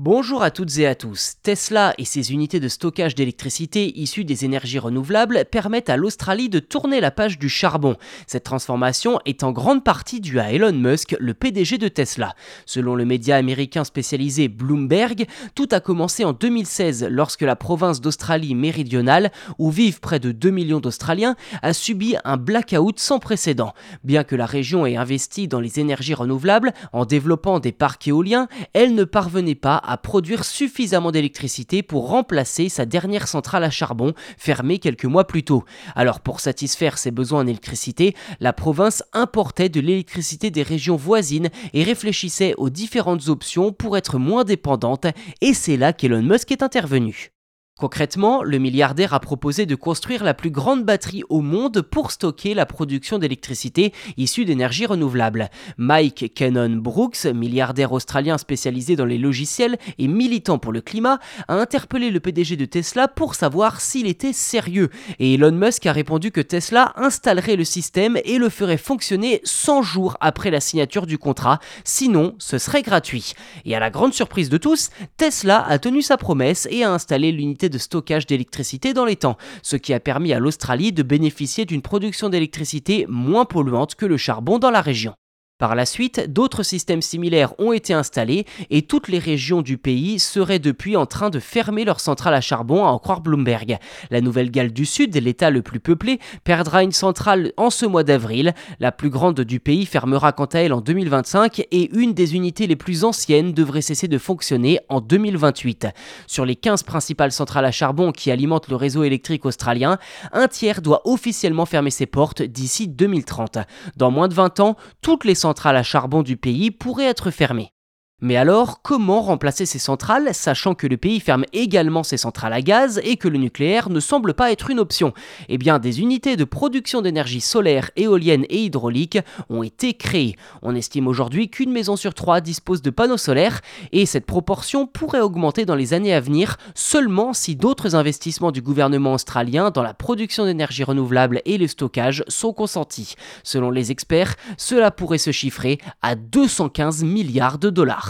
Bonjour à toutes et à tous. Tesla et ses unités de stockage d'électricité issues des énergies renouvelables permettent à l'Australie de tourner la page du charbon. Cette transformation est en grande partie due à Elon Musk, le PDG de Tesla. Selon le média américain spécialisé Bloomberg, tout a commencé en 2016 lorsque la province d'Australie méridionale, où vivent près de 2 millions d'Australiens, a subi un blackout sans précédent. Bien que la région ait investi dans les énergies renouvelables en développant des parcs éoliens, elle ne parvenait pas à produire suffisamment d'électricité pour remplacer sa dernière centrale à charbon fermée quelques mois plus tôt. Alors pour satisfaire ses besoins en électricité, la province importait de l'électricité des régions voisines et réfléchissait aux différentes options pour être moins dépendante et c'est là qu'Elon Musk est intervenu. Concrètement, le milliardaire a proposé de construire la plus grande batterie au monde pour stocker la production d'électricité issue d'énergie renouvelable. Mike Cannon Brooks, milliardaire australien spécialisé dans les logiciels et militant pour le climat, a interpellé le PDG de Tesla pour savoir s'il était sérieux. Et Elon Musk a répondu que Tesla installerait le système et le ferait fonctionner 100 jours après la signature du contrat, sinon ce serait gratuit. Et à la grande surprise de tous, Tesla a tenu sa promesse et a installé l'unité de stockage d'électricité dans les temps, ce qui a permis à l'Australie de bénéficier d'une production d'électricité moins polluante que le charbon dans la région. Par la suite, d'autres systèmes similaires ont été installés et toutes les régions du pays seraient depuis en train de fermer leurs centrales à charbon, à en croire Bloomberg. La Nouvelle-Galles du Sud, l'État le plus peuplé, perdra une centrale en ce mois d'avril. La plus grande du pays fermera quant à elle en 2025 et une des unités les plus anciennes devrait cesser de fonctionner en 2028. Sur les 15 principales centrales à charbon qui alimentent le réseau électrique australien, un tiers doit officiellement fermer ses portes d'ici 2030. Dans moins de 20 ans, toutes les centrales centrales à charbon du pays pourraient être fermées. Mais alors, comment remplacer ces centrales, sachant que le pays ferme également ses centrales à gaz et que le nucléaire ne semble pas être une option? Eh bien, des unités de production d'énergie solaire, éolienne et hydraulique ont été créées. On estime aujourd'hui qu'une maison sur trois dispose de panneaux solaires et cette proportion pourrait augmenter dans les années à venir seulement si d'autres investissements du gouvernement australien dans la production d'énergie renouvelable et le stockage sont consentis. Selon les experts, cela pourrait se chiffrer à 215 milliards de dollars.